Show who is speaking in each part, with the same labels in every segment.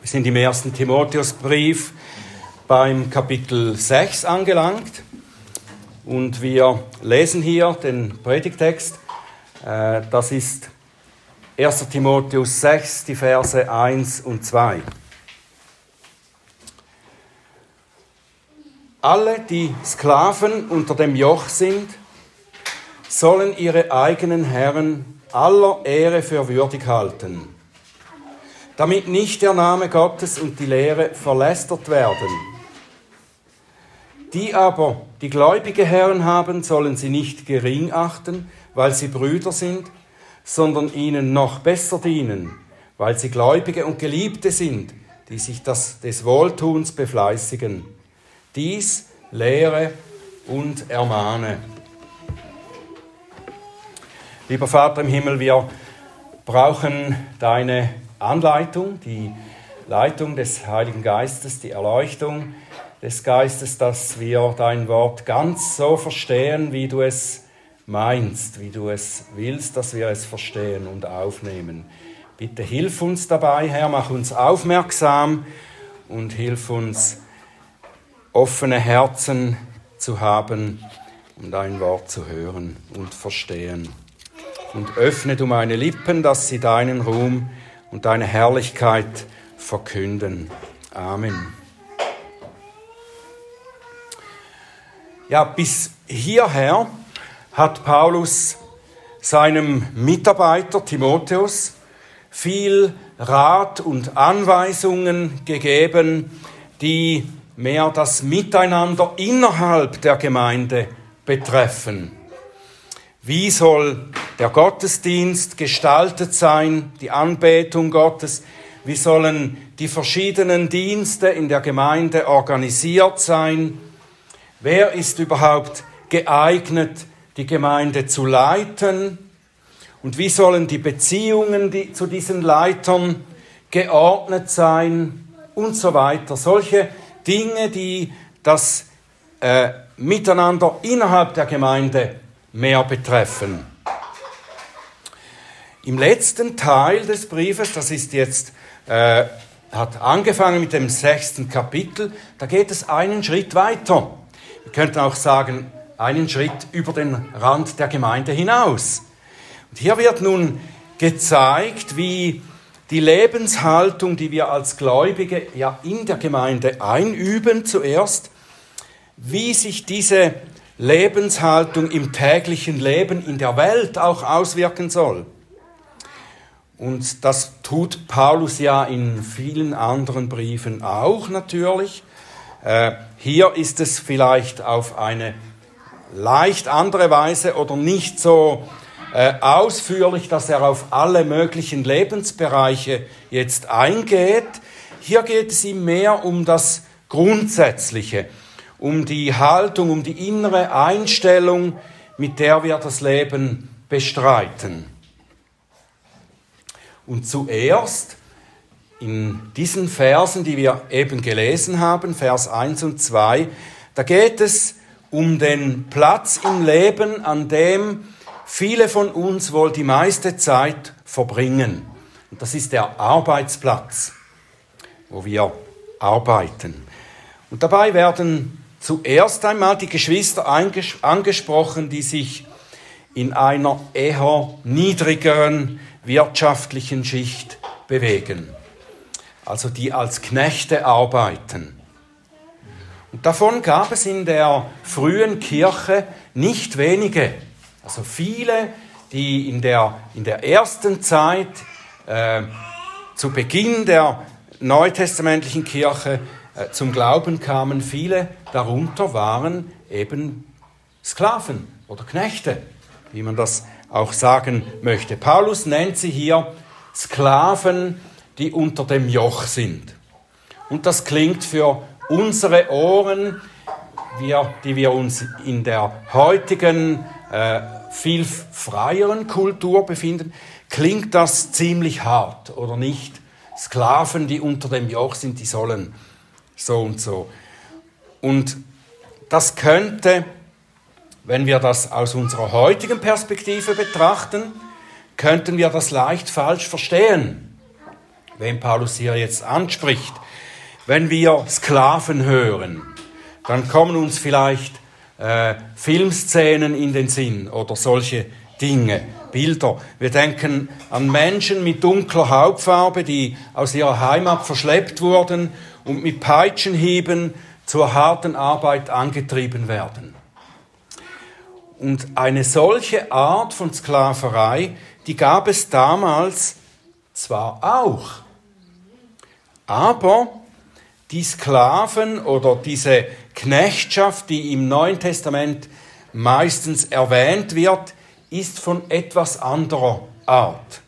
Speaker 1: Wir sind im ersten Timotheusbrief beim Kapitel 6 angelangt und wir lesen hier den Predigtext. Äh, das ist 1. Timotheus 6, die Verse 1 und 2. Alle, die Sklaven unter dem Joch sind, sollen ihre eigenen Herren aller Ehre für würdig halten damit nicht der Name Gottes und die Lehre verlästert werden. Die aber, die gläubige Herren haben, sollen sie nicht gering achten, weil sie Brüder sind, sondern ihnen noch besser dienen, weil sie Gläubige und Geliebte sind, die sich das, des Wohltuns befleißigen. Dies lehre und ermahne. Lieber Vater im Himmel, wir brauchen deine Anleitung, die Leitung des Heiligen Geistes, die Erleuchtung des Geistes, dass wir dein Wort ganz so verstehen, wie du es meinst, wie du es willst, dass wir es verstehen und aufnehmen. Bitte hilf uns dabei, Herr, mach uns aufmerksam und hilf uns, offene Herzen zu haben, um dein Wort zu hören und verstehen. Und öffne du meine Lippen, dass sie deinen Ruhm und deine Herrlichkeit verkünden. Amen. Ja, bis hierher hat Paulus seinem Mitarbeiter Timotheus viel Rat und Anweisungen gegeben, die mehr das Miteinander innerhalb der Gemeinde betreffen. Wie soll der Gottesdienst gestaltet sein, die Anbetung Gottes? Wie sollen die verschiedenen Dienste in der Gemeinde organisiert sein? Wer ist überhaupt geeignet, die Gemeinde zu leiten? Und wie sollen die Beziehungen die, zu diesen Leitern geordnet sein? Und so weiter. Solche Dinge, die das äh, Miteinander innerhalb der Gemeinde mehr betreffen. Im letzten Teil des Briefes, das ist jetzt, äh, hat angefangen mit dem sechsten Kapitel, da geht es einen Schritt weiter. Wir könnten auch sagen, einen Schritt über den Rand der Gemeinde hinaus. Und hier wird nun gezeigt, wie die Lebenshaltung, die wir als Gläubige ja in der Gemeinde einüben zuerst, wie sich diese Lebenshaltung im täglichen Leben in der Welt auch auswirken soll. Und das tut Paulus ja in vielen anderen Briefen auch natürlich. Äh, hier ist es vielleicht auf eine leicht andere Weise oder nicht so äh, ausführlich, dass er auf alle möglichen Lebensbereiche jetzt eingeht. Hier geht es ihm mehr um das Grundsätzliche um die Haltung, um die innere Einstellung, mit der wir das Leben bestreiten. Und zuerst in diesen Versen, die wir eben gelesen haben, Vers 1 und 2, da geht es um den Platz im Leben, an dem viele von uns wohl die meiste Zeit verbringen. Und das ist der Arbeitsplatz, wo wir arbeiten. Und dabei werden zuerst einmal die Geschwister angesprochen, die sich in einer eher niedrigeren wirtschaftlichen Schicht bewegen, also die als Knechte arbeiten. Und davon gab es in der frühen Kirche nicht wenige, also viele, die in der, in der ersten Zeit äh, zu Beginn der neutestamentlichen Kirche äh, zum Glauben kamen, viele darunter waren eben Sklaven oder Knechte, wie man das auch sagen möchte. Paulus nennt sie hier Sklaven, die unter dem Joch sind. Und das klingt für unsere Ohren, wir, die wir uns in der heutigen äh, viel freieren Kultur befinden, klingt das ziemlich hart oder nicht? Sklaven, die unter dem Joch sind, die sollen so und so. Und das könnte, wenn wir das aus unserer heutigen Perspektive betrachten, könnten wir das leicht falsch verstehen. wen Paulus hier jetzt anspricht. Wenn wir Sklaven hören, dann kommen uns vielleicht äh, Filmszenen in den Sinn oder solche Dinge, Bilder. Wir denken an Menschen mit dunkler Hautfarbe, die aus ihrer Heimat verschleppt wurden und mit Peitschenhieben zur harten Arbeit angetrieben werden. Und eine solche Art von Sklaverei, die gab es damals zwar auch, aber die Sklaven oder diese Knechtschaft, die im Neuen Testament meistens erwähnt wird, ist von etwas anderer Art.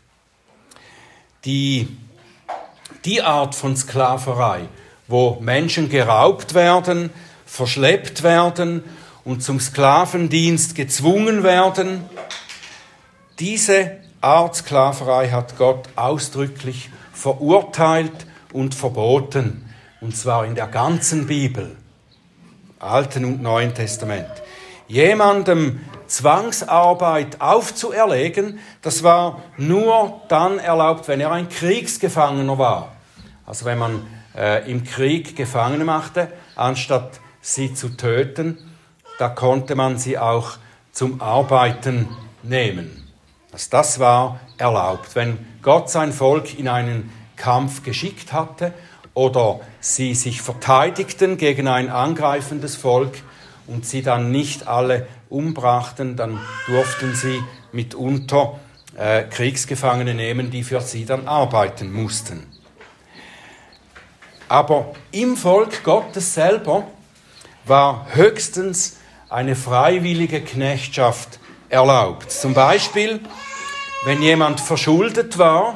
Speaker 1: Die, die Art von Sklaverei, wo Menschen geraubt werden, verschleppt werden und zum Sklavendienst gezwungen werden, diese Art Sklaverei hat Gott ausdrücklich verurteilt und verboten, und zwar in der ganzen Bibel, Alten und Neuen Testament. Jemandem Zwangsarbeit aufzuerlegen, das war nur dann erlaubt, wenn er ein Kriegsgefangener war. Also wenn man äh, im Krieg Gefangene machte, anstatt sie zu töten, da konnte man sie auch zum Arbeiten nehmen. Also das war erlaubt. Wenn Gott sein Volk in einen Kampf geschickt hatte oder sie sich verteidigten gegen ein angreifendes Volk und sie dann nicht alle umbrachten, dann durften sie mitunter äh, Kriegsgefangene nehmen, die für sie dann arbeiten mussten. Aber im Volk Gottes selber war höchstens eine freiwillige Knechtschaft erlaubt. Zum Beispiel, wenn jemand verschuldet war,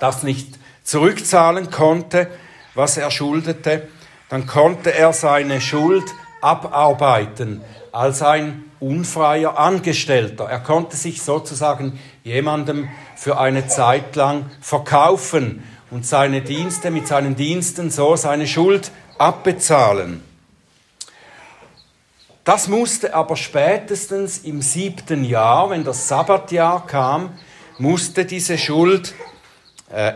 Speaker 1: das nicht zurückzahlen konnte, was er schuldete, dann konnte er seine Schuld abarbeiten als ein unfreier Angestellter. Er konnte sich sozusagen jemandem für eine Zeit lang verkaufen und seine Dienste mit seinen Diensten so seine Schuld abbezahlen. Das musste aber spätestens im siebten Jahr, wenn das Sabbatjahr kam, musste diese Schuld äh,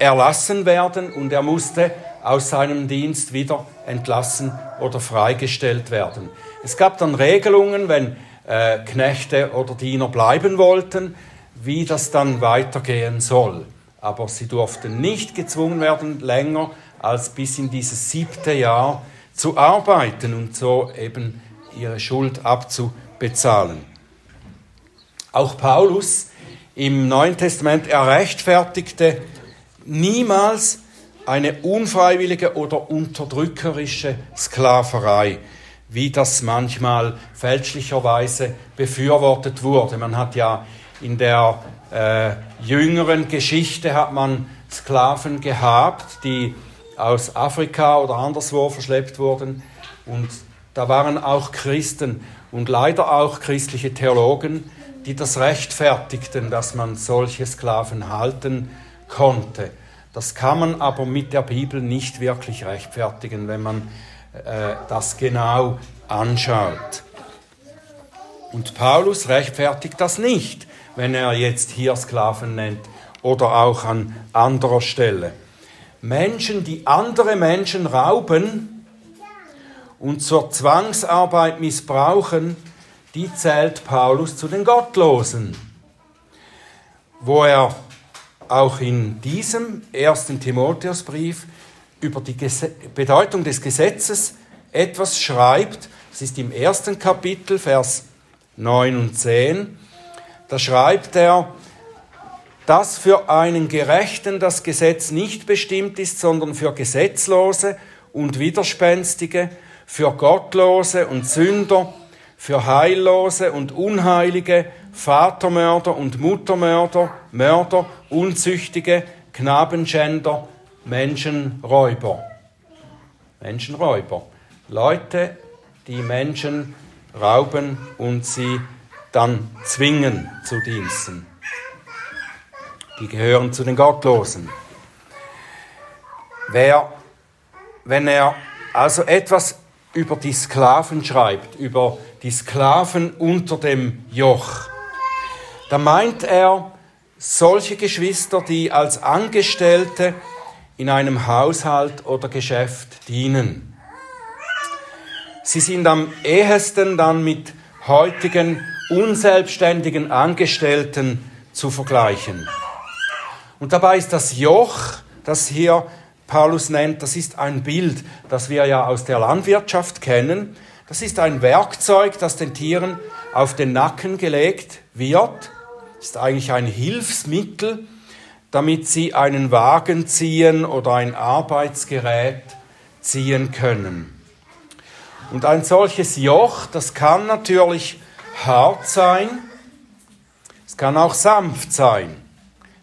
Speaker 1: erlassen werden und er musste aus seinem Dienst wieder entlassen oder freigestellt werden. Es gab dann Regelungen, wenn äh, Knechte oder Diener bleiben wollten, wie das dann weitergehen soll aber sie durften nicht gezwungen werden, länger als bis in dieses siebte Jahr zu arbeiten und so eben ihre Schuld abzubezahlen. Auch Paulus im Neuen Testament, er rechtfertigte niemals eine unfreiwillige oder unterdrückerische Sklaverei, wie das manchmal fälschlicherweise befürwortet wurde. Man hat ja in der äh, jüngeren Geschichte hat man Sklaven gehabt, die aus Afrika oder anderswo verschleppt wurden. Und da waren auch Christen und leider auch christliche Theologen, die das rechtfertigten, dass man solche Sklaven halten konnte. Das kann man aber mit der Bibel nicht wirklich rechtfertigen, wenn man äh, das genau anschaut. Und Paulus rechtfertigt das nicht wenn er jetzt hier Sklaven nennt oder auch an anderer Stelle. Menschen, die andere Menschen rauben und zur Zwangsarbeit missbrauchen, die zählt Paulus zu den Gottlosen. Wo er auch in diesem ersten Timotheusbrief über die Bedeutung des Gesetzes etwas schreibt. Das ist im ersten Kapitel, Vers 9 und 10. Da schreibt er, dass für einen Gerechten das Gesetz nicht bestimmt ist, sondern für Gesetzlose und Widerspenstige, für Gottlose und Sünder, für Heillose und Unheilige, Vatermörder und Muttermörder, Mörder, Unzüchtige, Knabenschänder, Menschenräuber. Menschenräuber. Leute, die Menschen rauben und sie dann zwingen zu Diensten. Die gehören zu den Gottlosen. Wer, wenn er also etwas über die Sklaven schreibt, über die Sklaven unter dem Joch, dann meint er solche Geschwister, die als Angestellte in einem Haushalt oder Geschäft dienen. Sie sind am ehesten dann mit heutigen unselbstständigen Angestellten zu vergleichen. Und dabei ist das Joch, das hier Paulus nennt, das ist ein Bild, das wir ja aus der Landwirtschaft kennen. Das ist ein Werkzeug, das den Tieren auf den Nacken gelegt wird. Das ist eigentlich ein Hilfsmittel, damit sie einen Wagen ziehen oder ein Arbeitsgerät ziehen können. Und ein solches Joch, das kann natürlich hart sein, es kann auch sanft sein.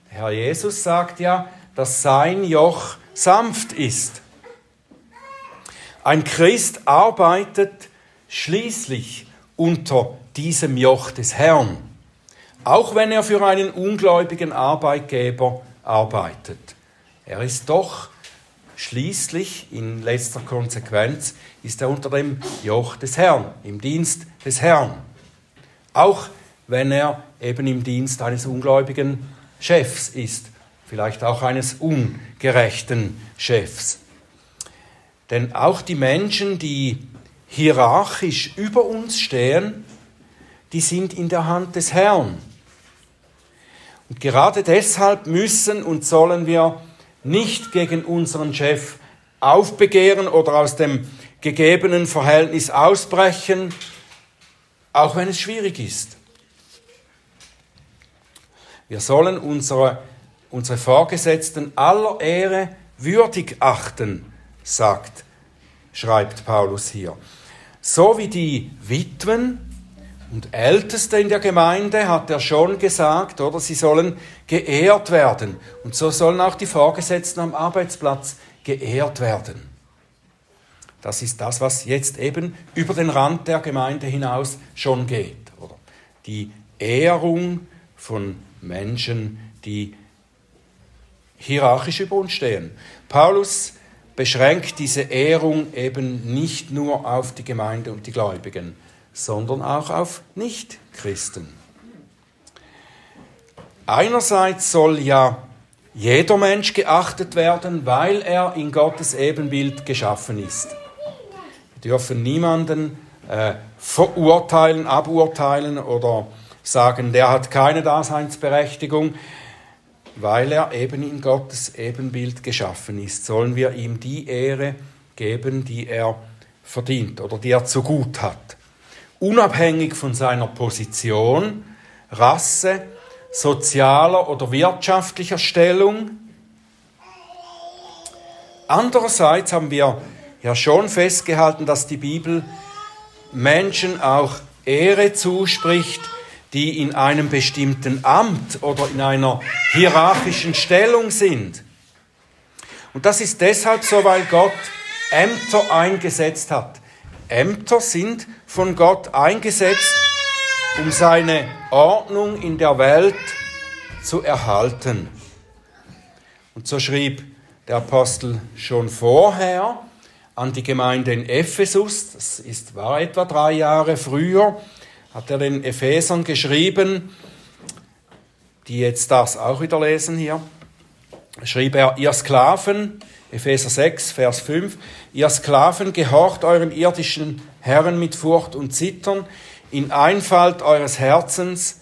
Speaker 1: Der Herr Jesus sagt ja, dass sein Joch sanft ist. Ein Christ arbeitet schließlich unter diesem Joch des Herrn, auch wenn er für einen ungläubigen Arbeitgeber arbeitet. Er ist doch schließlich, in letzter Konsequenz, ist er unter dem Joch des Herrn, im Dienst des Herrn. Auch wenn er eben im Dienst eines ungläubigen Chefs ist, vielleicht auch eines ungerechten Chefs. Denn auch die Menschen, die hierarchisch über uns stehen, die sind in der Hand des Herrn. Und gerade deshalb müssen und sollen wir nicht gegen unseren Chef aufbegehren oder aus dem gegebenen Verhältnis ausbrechen, auch wenn es schwierig ist. Wir sollen unsere, unsere Vorgesetzten aller Ehre würdig achten, sagt, schreibt Paulus hier. So wie die Witwen und Älteste in der Gemeinde hat er schon gesagt, oder sie sollen geehrt werden. Und so sollen auch die Vorgesetzten am Arbeitsplatz geehrt werden. Das ist das, was jetzt eben über den Rand der Gemeinde hinaus schon geht. Oder? Die Ehrung von Menschen, die hierarchisch über uns stehen. Paulus beschränkt diese Ehrung eben nicht nur auf die Gemeinde und die Gläubigen, sondern auch auf Nichtchristen. Einerseits soll ja jeder Mensch geachtet werden, weil er in Gottes Ebenbild geschaffen ist. Wir dürfen niemanden äh, verurteilen, aburteilen oder sagen, der hat keine Daseinsberechtigung, weil er eben in Gottes Ebenbild geschaffen ist. Sollen wir ihm die Ehre geben, die er verdient oder die er zu gut hat. Unabhängig von seiner Position, Rasse, sozialer oder wirtschaftlicher Stellung. Andererseits haben wir ja schon festgehalten, dass die Bibel Menschen auch Ehre zuspricht, die in einem bestimmten Amt oder in einer hierarchischen Stellung sind. Und das ist deshalb so, weil Gott Ämter eingesetzt hat. Ämter sind von Gott eingesetzt, um seine Ordnung in der Welt zu erhalten. Und so schrieb der Apostel schon vorher an die Gemeinde in Ephesus, das ist, war etwa drei Jahre früher, hat er den Ephesern geschrieben, die jetzt das auch wieder lesen hier, schrieb er, ihr Sklaven, Epheser 6, Vers 5, ihr Sklaven gehorcht euren irdischen Herren mit Furcht und Zittern, in Einfalt eures Herzens,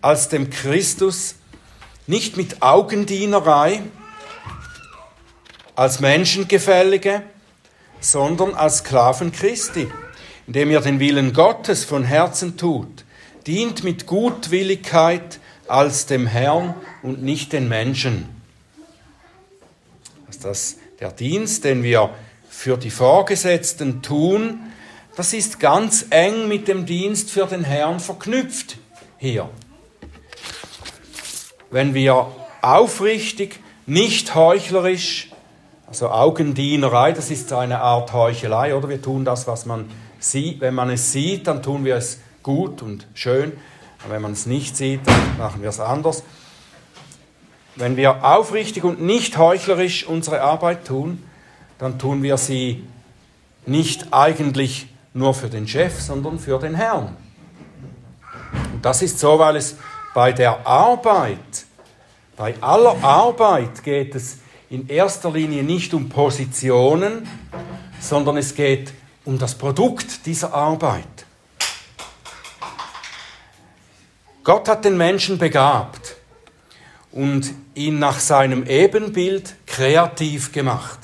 Speaker 1: als dem Christus, nicht mit Augendienerei, als Menschengefällige, sondern als Sklaven Christi indem ihr den Willen Gottes von Herzen tut, dient mit Gutwilligkeit als dem Herrn und nicht den Menschen. Dass das der Dienst, den wir für die Vorgesetzten tun, das ist ganz eng mit dem Dienst für den Herrn verknüpft hier. Wenn wir aufrichtig, nicht heuchlerisch, also Augendienerei, das ist eine Art Heuchelei, oder wir tun das, was man wenn man es sieht, dann tun wir es gut und schön. Und wenn man es nicht sieht, dann machen wir es anders. Wenn wir aufrichtig und nicht heuchlerisch unsere Arbeit tun, dann tun wir sie nicht eigentlich nur für den Chef, sondern für den Herrn. Und das ist so, weil es bei der Arbeit Bei aller Arbeit geht es in erster Linie nicht um Positionen, sondern es geht um das Produkt dieser Arbeit. Gott hat den Menschen begabt und ihn nach seinem Ebenbild kreativ gemacht,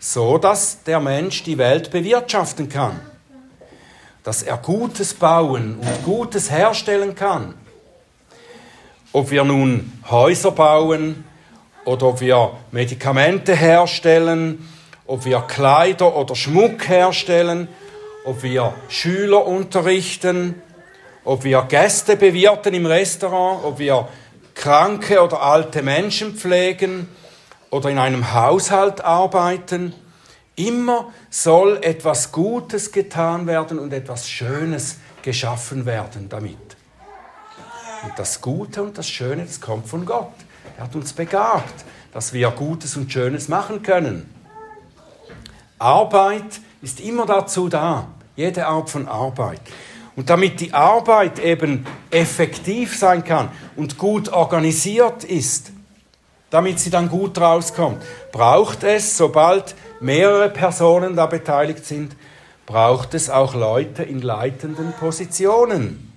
Speaker 1: so dass der Mensch die Welt bewirtschaften kann, dass er Gutes bauen und Gutes herstellen kann. Ob wir nun Häuser bauen oder ob wir Medikamente herstellen, ob wir Kleider oder Schmuck herstellen, ob wir Schüler unterrichten, ob wir Gäste bewirten im Restaurant, ob wir kranke oder alte Menschen pflegen oder in einem Haushalt arbeiten. Immer soll etwas Gutes getan werden und etwas Schönes geschaffen werden damit. Und das Gute und das Schöne, das kommt von Gott. Er hat uns begabt, dass wir Gutes und Schönes machen können. Arbeit ist immer dazu da, jede Art von Arbeit. Und damit die Arbeit eben effektiv sein kann und gut organisiert ist, damit sie dann gut rauskommt, braucht es, sobald mehrere Personen da beteiligt sind, braucht es auch Leute in leitenden Positionen.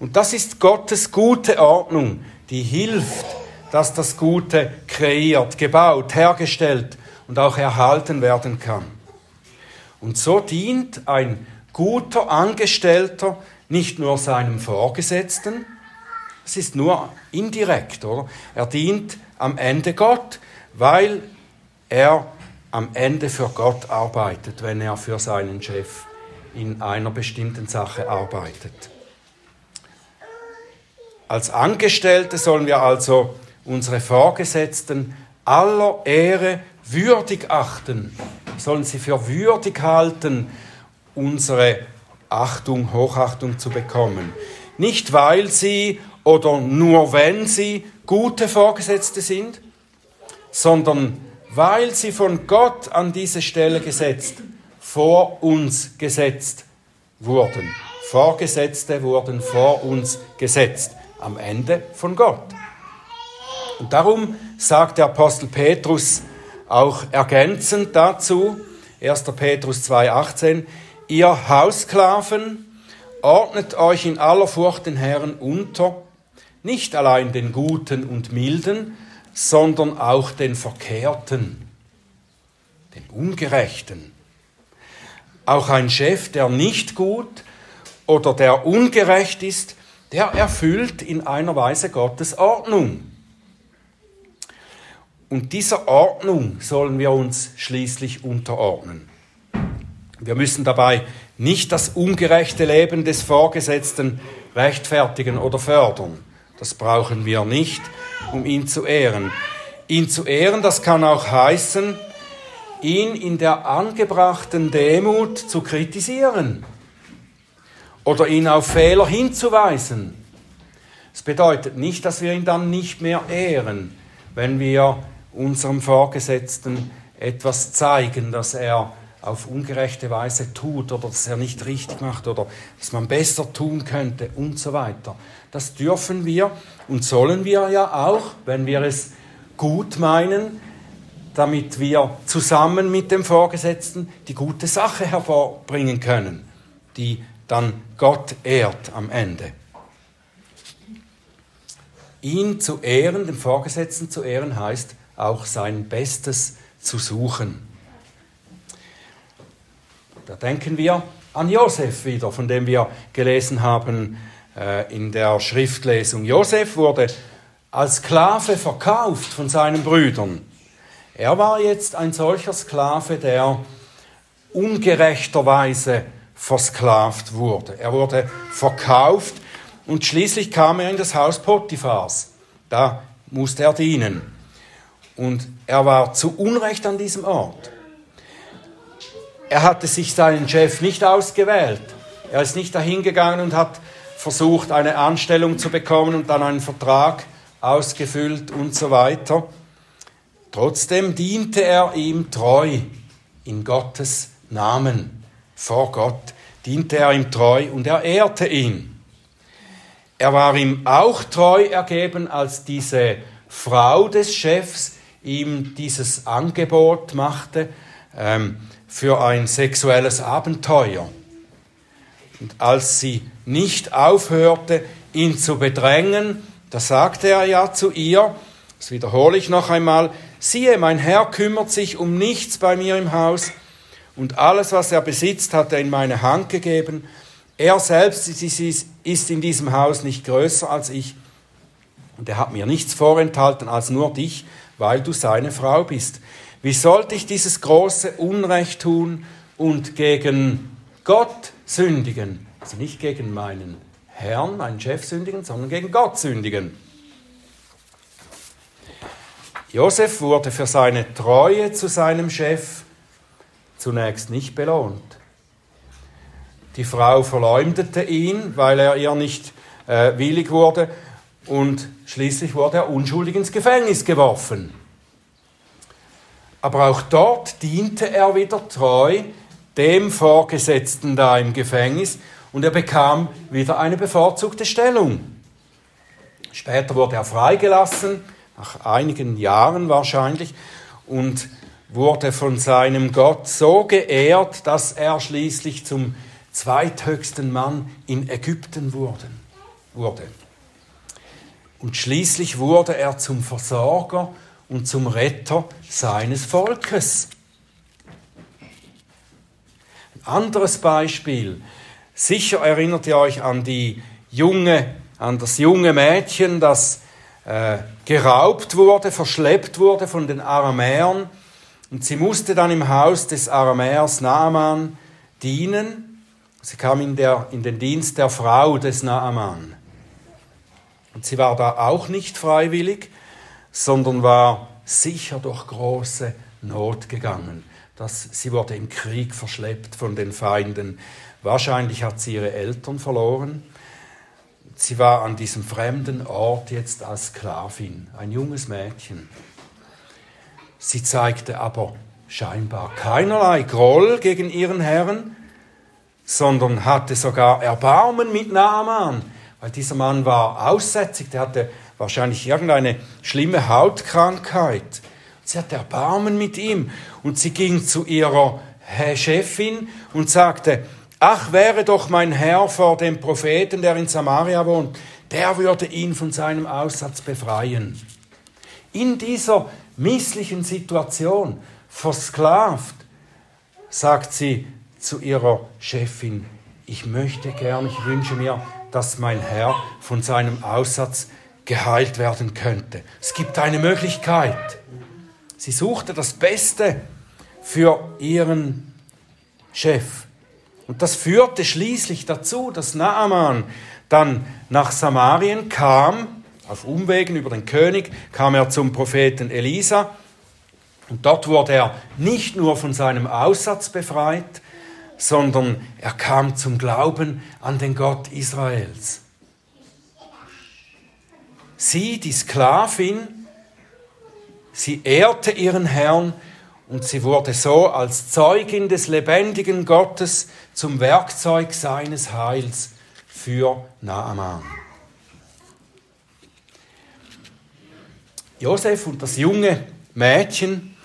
Speaker 1: Und das ist Gottes gute Ordnung, die hilft, dass das Gute kreiert, gebaut, hergestellt und auch erhalten werden kann. Und so dient ein guter Angestellter nicht nur seinem Vorgesetzten, es ist nur indirekt, oder? Er dient am Ende Gott, weil er am Ende für Gott arbeitet, wenn er für seinen Chef in einer bestimmten Sache arbeitet. Als Angestellte sollen wir also unsere Vorgesetzten aller Ehre würdig achten, sollen sie für würdig halten, unsere Achtung, Hochachtung zu bekommen. Nicht weil sie oder nur wenn sie gute Vorgesetzte sind, sondern weil sie von Gott an diese Stelle gesetzt, vor uns gesetzt wurden. Vorgesetzte wurden vor uns gesetzt, am Ende von Gott. Und darum sagt der Apostel Petrus auch ergänzend dazu, 1. Petrus 2,18, Ihr Haussklaven, ordnet euch in aller Furcht den Herrn unter, nicht allein den Guten und Milden, sondern auch den Verkehrten, den Ungerechten. Auch ein Chef, der nicht gut oder der ungerecht ist, der erfüllt in einer Weise Gottes Ordnung. Und dieser Ordnung sollen wir uns schließlich unterordnen. Wir müssen dabei nicht das ungerechte Leben des Vorgesetzten rechtfertigen oder fördern. Das brauchen wir nicht, um ihn zu ehren. Ihn zu ehren, das kann auch heißen, ihn in der angebrachten Demut zu kritisieren oder ihn auf Fehler hinzuweisen. Es bedeutet nicht, dass wir ihn dann nicht mehr ehren, wenn wir unserem Vorgesetzten etwas zeigen, dass er auf ungerechte Weise tut oder dass er nicht richtig macht oder dass man besser tun könnte und so weiter. Das dürfen wir und sollen wir ja auch, wenn wir es gut meinen, damit wir zusammen mit dem Vorgesetzten die gute Sache hervorbringen können, die dann Gott ehrt am Ende. Ihn zu ehren, den Vorgesetzten zu ehren, heißt auch sein Bestes zu suchen. Da denken wir an Josef wieder, von dem wir gelesen haben äh, in der Schriftlesung. Josef wurde als Sklave verkauft von seinen Brüdern. Er war jetzt ein solcher Sklave, der ungerechterweise versklavt wurde. Er wurde verkauft und schließlich kam er in das Haus Potiphars. Da musste er dienen. Und er war zu Unrecht an diesem Ort. Er hatte sich seinen Chef nicht ausgewählt. Er ist nicht dahingegangen und hat versucht, eine Anstellung zu bekommen und dann einen Vertrag ausgefüllt und so weiter. Trotzdem diente er ihm treu in Gottes Namen. Vor Gott diente er ihm treu und er ehrte ihn. er war ihm auch treu ergeben, als diese Frau des Chefs ihm dieses Angebot machte ähm, für ein sexuelles Abenteuer. Und als sie nicht aufhörte, ihn zu bedrängen, da sagte er ja zu ihr, das wiederhole ich noch einmal, siehe, mein Herr kümmert sich um nichts bei mir im Haus und alles, was er besitzt, hat er in meine Hand gegeben. Er selbst ist in diesem Haus nicht größer als ich und er hat mir nichts vorenthalten als nur dich, weil du seine Frau bist. Wie sollte ich dieses große Unrecht tun und gegen Gott sündigen? Also nicht gegen meinen Herrn, meinen Chef sündigen, sondern gegen Gott sündigen. Josef wurde für seine Treue zu seinem Chef zunächst nicht belohnt. Die Frau verleumdete ihn, weil er ihr nicht äh, willig wurde und schließlich wurde er unschuldig ins Gefängnis geworfen. Aber auch dort diente er wieder treu dem Vorgesetzten da im Gefängnis und er bekam wieder eine bevorzugte Stellung. Später wurde er freigelassen nach einigen Jahren wahrscheinlich, und wurde von seinem Gott so geehrt, dass er schließlich zum zweithöchsten Mann in Ägypten wurde. Und schließlich wurde er zum Versorger und zum Retter seines Volkes. Ein anderes Beispiel. Sicher erinnert ihr euch an die junge, an das junge Mädchen, das äh, geraubt wurde, verschleppt wurde von den Aramäern. Und sie musste dann im Haus des Aramäers Naaman dienen. Sie kam in, der, in den Dienst der Frau des Naaman. Und sie war da auch nicht freiwillig, sondern war sicher durch große Not gegangen. Das, sie wurde im Krieg verschleppt von den Feinden. Wahrscheinlich hat sie ihre Eltern verloren. Sie war an diesem fremden Ort jetzt als Sklavin, ein junges Mädchen. Sie zeigte aber scheinbar keinerlei Groll gegen ihren Herrn, sondern hatte sogar Erbarmen mit Naaman, weil dieser Mann war aussätzig, der hatte wahrscheinlich irgendeine schlimme Hautkrankheit. Sie hatte Erbarmen mit ihm und sie ging zu ihrer Chefin und sagte, Ach, wäre doch mein Herr vor dem Propheten, der in Samaria wohnt, der würde ihn von seinem Aussatz befreien. In dieser misslichen Situation, versklavt, sagt sie zu ihrer Chefin, ich möchte gern, ich wünsche mir, dass mein Herr von seinem Aussatz geheilt werden könnte. Es gibt eine Möglichkeit. Sie suchte das Beste für ihren Chef. Und das führte schließlich dazu, dass Naaman dann nach Samarien kam, auf Umwegen über den König, kam er zum Propheten Elisa. Und dort wurde er nicht nur von seinem Aussatz befreit, sondern er kam zum Glauben an den Gott Israels. Sie, die Sklavin, sie ehrte ihren Herrn und sie wurde so als Zeugin des lebendigen Gottes zum Werkzeug seines Heils für Naaman. Josef und das junge Mädchen,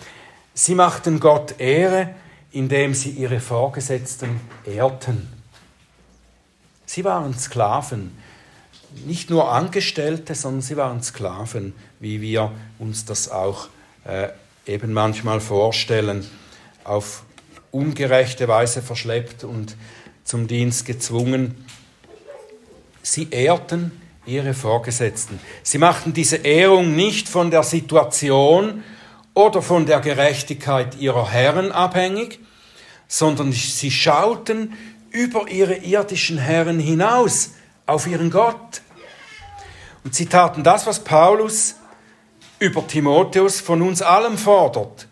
Speaker 1: sie machten Gott Ehre, indem sie ihre Vorgesetzten ehrten. Sie waren Sklaven, nicht nur Angestellte, sondern sie waren Sklaven, wie wir uns das auch äh, eben manchmal vorstellen, auf ungerechte Weise verschleppt und zum Dienst gezwungen. Sie ehrten ihre Vorgesetzten. Sie machten diese Ehrung nicht von der Situation oder von der Gerechtigkeit ihrer Herren abhängig, sondern sie schauten über ihre irdischen Herren hinaus auf ihren Gott. Und sie taten das, was Paulus über Timotheus von uns allem fordert.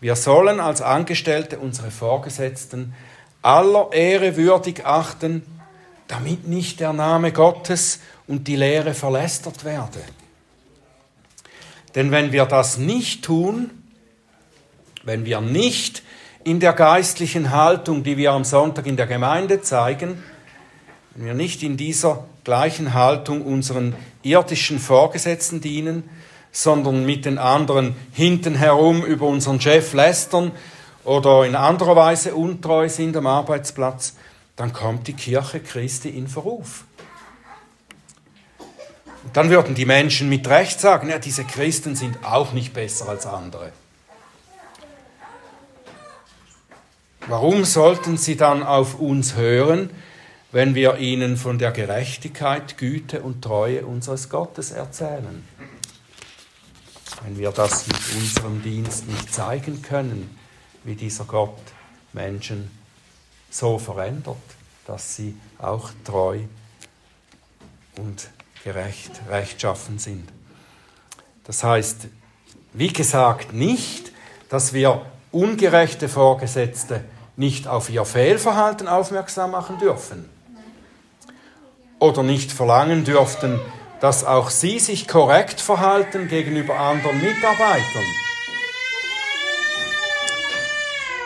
Speaker 1: Wir sollen als Angestellte unsere Vorgesetzten aller Ehre würdig achten, damit nicht der Name Gottes und die Lehre verlästert werde. Denn wenn wir das nicht tun, wenn wir nicht in der geistlichen Haltung, die wir am Sonntag in der Gemeinde zeigen, wenn wir nicht in dieser gleichen Haltung unseren irdischen Vorgesetzten dienen, sondern mit den anderen hinten herum über unseren Chef lästern oder in anderer Weise untreu sind am Arbeitsplatz, dann kommt die Kirche Christi in Verruf. Dann würden die Menschen mit Recht sagen, ja, diese Christen sind auch nicht besser als andere. Warum sollten sie dann auf uns hören, wenn wir ihnen von der Gerechtigkeit, Güte und Treue unseres Gottes erzählen? Wenn wir das mit unserem Dienst nicht zeigen können, wie dieser Gott Menschen so verändert, dass sie auch treu und gerecht, rechtschaffen sind. Das heißt, wie gesagt, nicht, dass wir ungerechte Vorgesetzte nicht auf ihr Fehlverhalten aufmerksam machen dürfen oder nicht verlangen dürften, dass auch sie sich korrekt verhalten gegenüber anderen Mitarbeitern.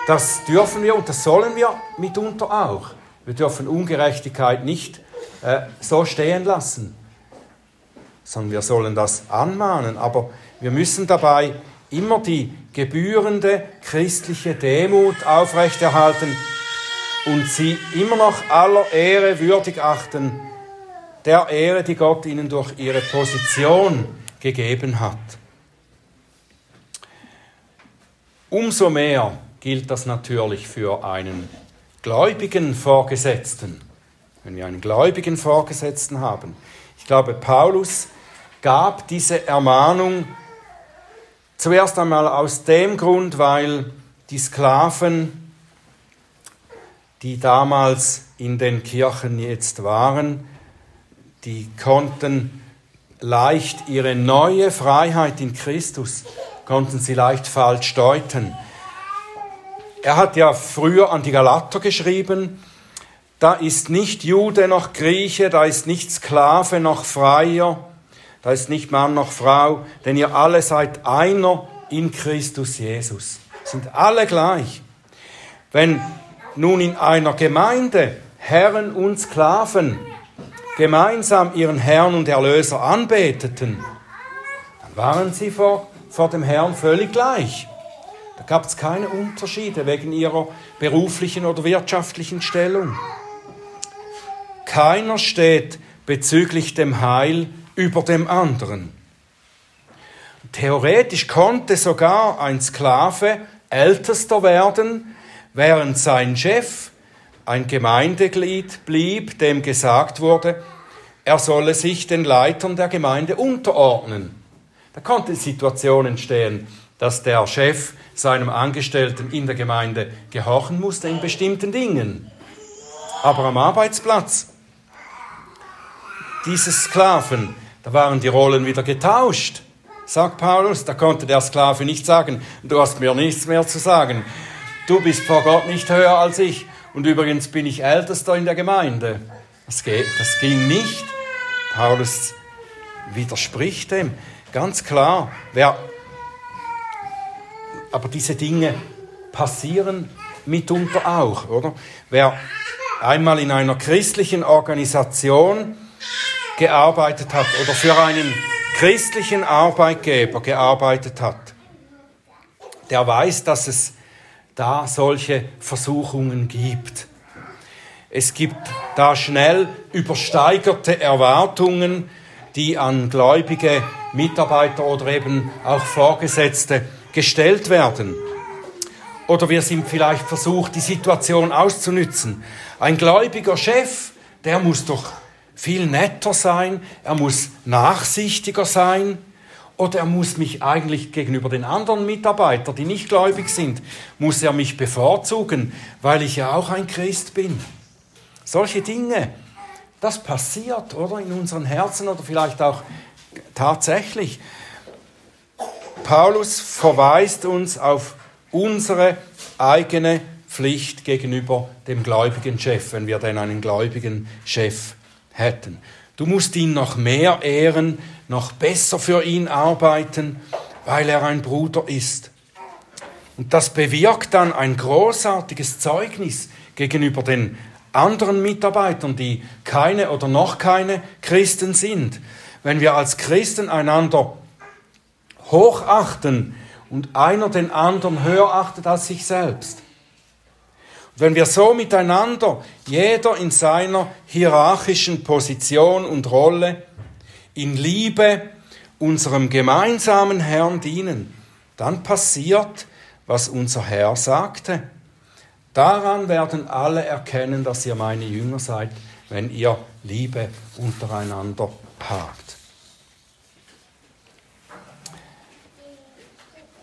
Speaker 1: Das dürfen wir und das sollen wir mitunter auch. Wir dürfen Ungerechtigkeit nicht äh, so stehen lassen, sondern wir sollen das anmahnen. Aber wir müssen dabei immer die gebührende christliche Demut aufrechterhalten und sie immer noch aller Ehre würdig achten, der Ehre, die Gott ihnen durch ihre Position gegeben hat. Umso mehr gilt das natürlich für einen gläubigen Vorgesetzten, wenn wir einen gläubigen Vorgesetzten haben. Ich glaube, Paulus gab diese Ermahnung zuerst einmal aus dem Grund, weil die Sklaven, die damals in den Kirchen jetzt waren, die konnten leicht ihre neue Freiheit in Christus, konnten sie leicht falsch deuten. Er hat ja früher an die Galater geschrieben, da ist nicht Jude noch Grieche, da ist nicht Sklave noch Freier, da ist nicht Mann noch Frau, denn ihr alle seid einer in Christus Jesus. Sind alle gleich. Wenn nun in einer Gemeinde Herren und Sklaven gemeinsam ihren Herrn und Erlöser anbeteten, dann waren sie vor, vor dem Herrn völlig gleich. Da gab es keine Unterschiede wegen ihrer beruflichen oder wirtschaftlichen Stellung. Keiner steht bezüglich dem Heil über dem anderen. Theoretisch konnte sogar ein Sklave Ältester werden, während sein Chef ein Gemeindeglied blieb, dem gesagt wurde, er solle sich den Leitern der Gemeinde unterordnen. Da konnte die Situation entstehen, dass der Chef seinem Angestellten in der Gemeinde gehorchen musste in bestimmten Dingen. Aber am Arbeitsplatz, diese Sklaven, da waren die Rollen wieder getauscht, sagt Paulus. Da konnte der Sklave nicht sagen, du hast mir nichts mehr zu sagen. Du bist vor Gott nicht höher als ich. Und übrigens bin ich Ältester in der Gemeinde. Das, geht, das ging nicht. Paulus widerspricht dem. Ganz klar. Wer, aber diese Dinge passieren mitunter auch, oder? Wer einmal in einer christlichen Organisation gearbeitet hat oder für einen christlichen Arbeitgeber gearbeitet hat, der weiß, dass es da solche Versuchungen gibt. Es gibt da schnell übersteigerte Erwartungen, die an gläubige Mitarbeiter oder eben auch Vorgesetzte gestellt werden. Oder wir sind vielleicht versucht, die Situation auszunützen. Ein gläubiger Chef, der muss doch viel netter sein, er muss nachsichtiger sein, oder er muss mich eigentlich gegenüber den anderen Mitarbeitern, die nicht gläubig sind, muss er mich bevorzugen, weil ich ja auch ein Christ bin. Solche Dinge, das passiert, oder in unseren Herzen oder vielleicht auch tatsächlich. Paulus verweist uns auf unsere eigene Pflicht gegenüber dem gläubigen Chef, wenn wir denn einen gläubigen Chef hätten. Du musst ihn noch mehr ehren, noch besser für ihn arbeiten, weil er ein Bruder ist. Und das bewirkt dann ein großartiges Zeugnis gegenüber den anderen Mitarbeitern, die keine oder noch keine Christen sind. Wenn wir als Christen einander hochachten und einer den anderen höher achtet als sich selbst. Wenn wir so miteinander, jeder in seiner hierarchischen Position und Rolle, in Liebe unserem gemeinsamen Herrn dienen, dann passiert, was unser Herr sagte. Daran werden alle erkennen, dass ihr meine Jünger seid, wenn ihr Liebe untereinander habt.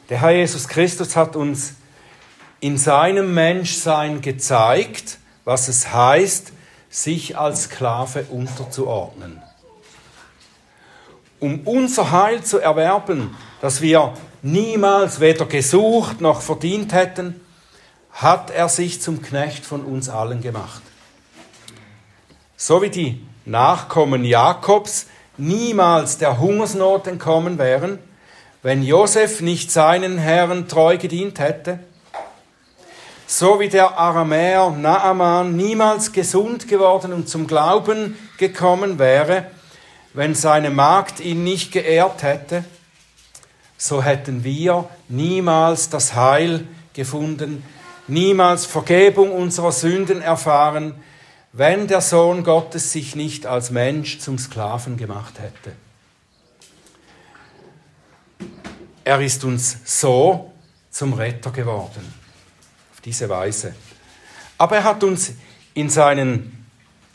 Speaker 1: Der Herr Jesus Christus hat uns in seinem Menschsein gezeigt, was es heißt, sich als Sklave unterzuordnen. Um unser Heil zu erwerben, das wir niemals weder gesucht noch verdient hätten, hat er sich zum Knecht von uns allen gemacht. So wie die Nachkommen Jakobs niemals der Hungersnot entkommen wären, wenn Josef nicht seinen Herren treu gedient hätte, so wie der Aramäer Naaman niemals gesund geworden und zum Glauben gekommen wäre, wenn seine Magd ihn nicht geehrt hätte, so hätten wir niemals das Heil gefunden, niemals Vergebung unserer Sünden erfahren, wenn der Sohn Gottes sich nicht als Mensch zum Sklaven gemacht hätte. Er ist uns so zum Retter geworden, diese Weise. Aber er hat uns in seinen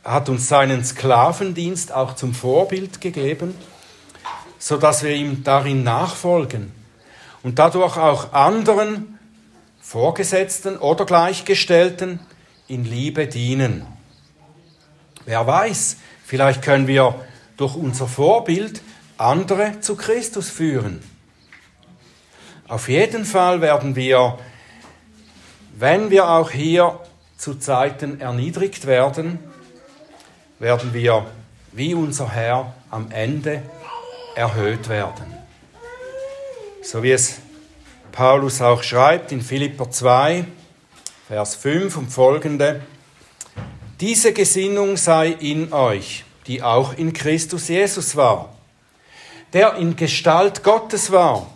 Speaker 1: hat uns seinen Sklavendienst auch zum Vorbild gegeben so dass wir ihm darin nachfolgen und dadurch auch anderen Vorgesetzten oder Gleichgestellten in Liebe dienen. Wer weiß, vielleicht können wir durch unser Vorbild andere zu Christus führen. Auf jeden Fall werden wir, wenn wir auch hier zu Zeiten erniedrigt werden, werden wir wie unser Herr am Ende erhöht werden. So wie es Paulus auch schreibt in Philipper 2, Vers 5 und folgende. Diese Gesinnung sei in euch, die auch in Christus Jesus war, der in Gestalt Gottes war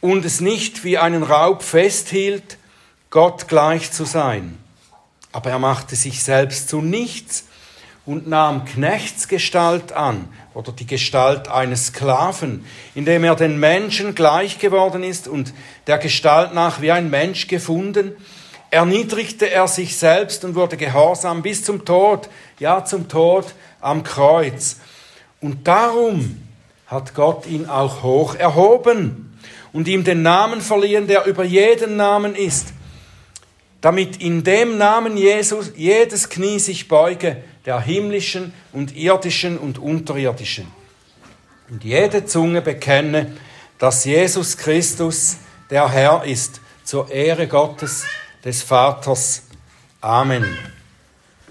Speaker 1: und es nicht wie einen Raub festhielt, Gott gleich zu sein. Aber er machte sich selbst zu nichts und nahm Knechtsgestalt an oder die Gestalt eines Sklaven, indem er den Menschen gleich geworden ist und der Gestalt nach wie ein Mensch gefunden, erniedrigte er sich selbst und wurde gehorsam bis zum Tod, ja zum Tod am Kreuz. Und darum hat Gott ihn auch hoch erhoben und ihm den Namen verliehen, der über jeden Namen ist, damit in dem Namen Jesus jedes Knie sich beuge, der himmlischen und irdischen und unterirdischen. Und jede Zunge bekenne, dass Jesus Christus der Herr ist, zur Ehre Gottes, des Vaters. Amen.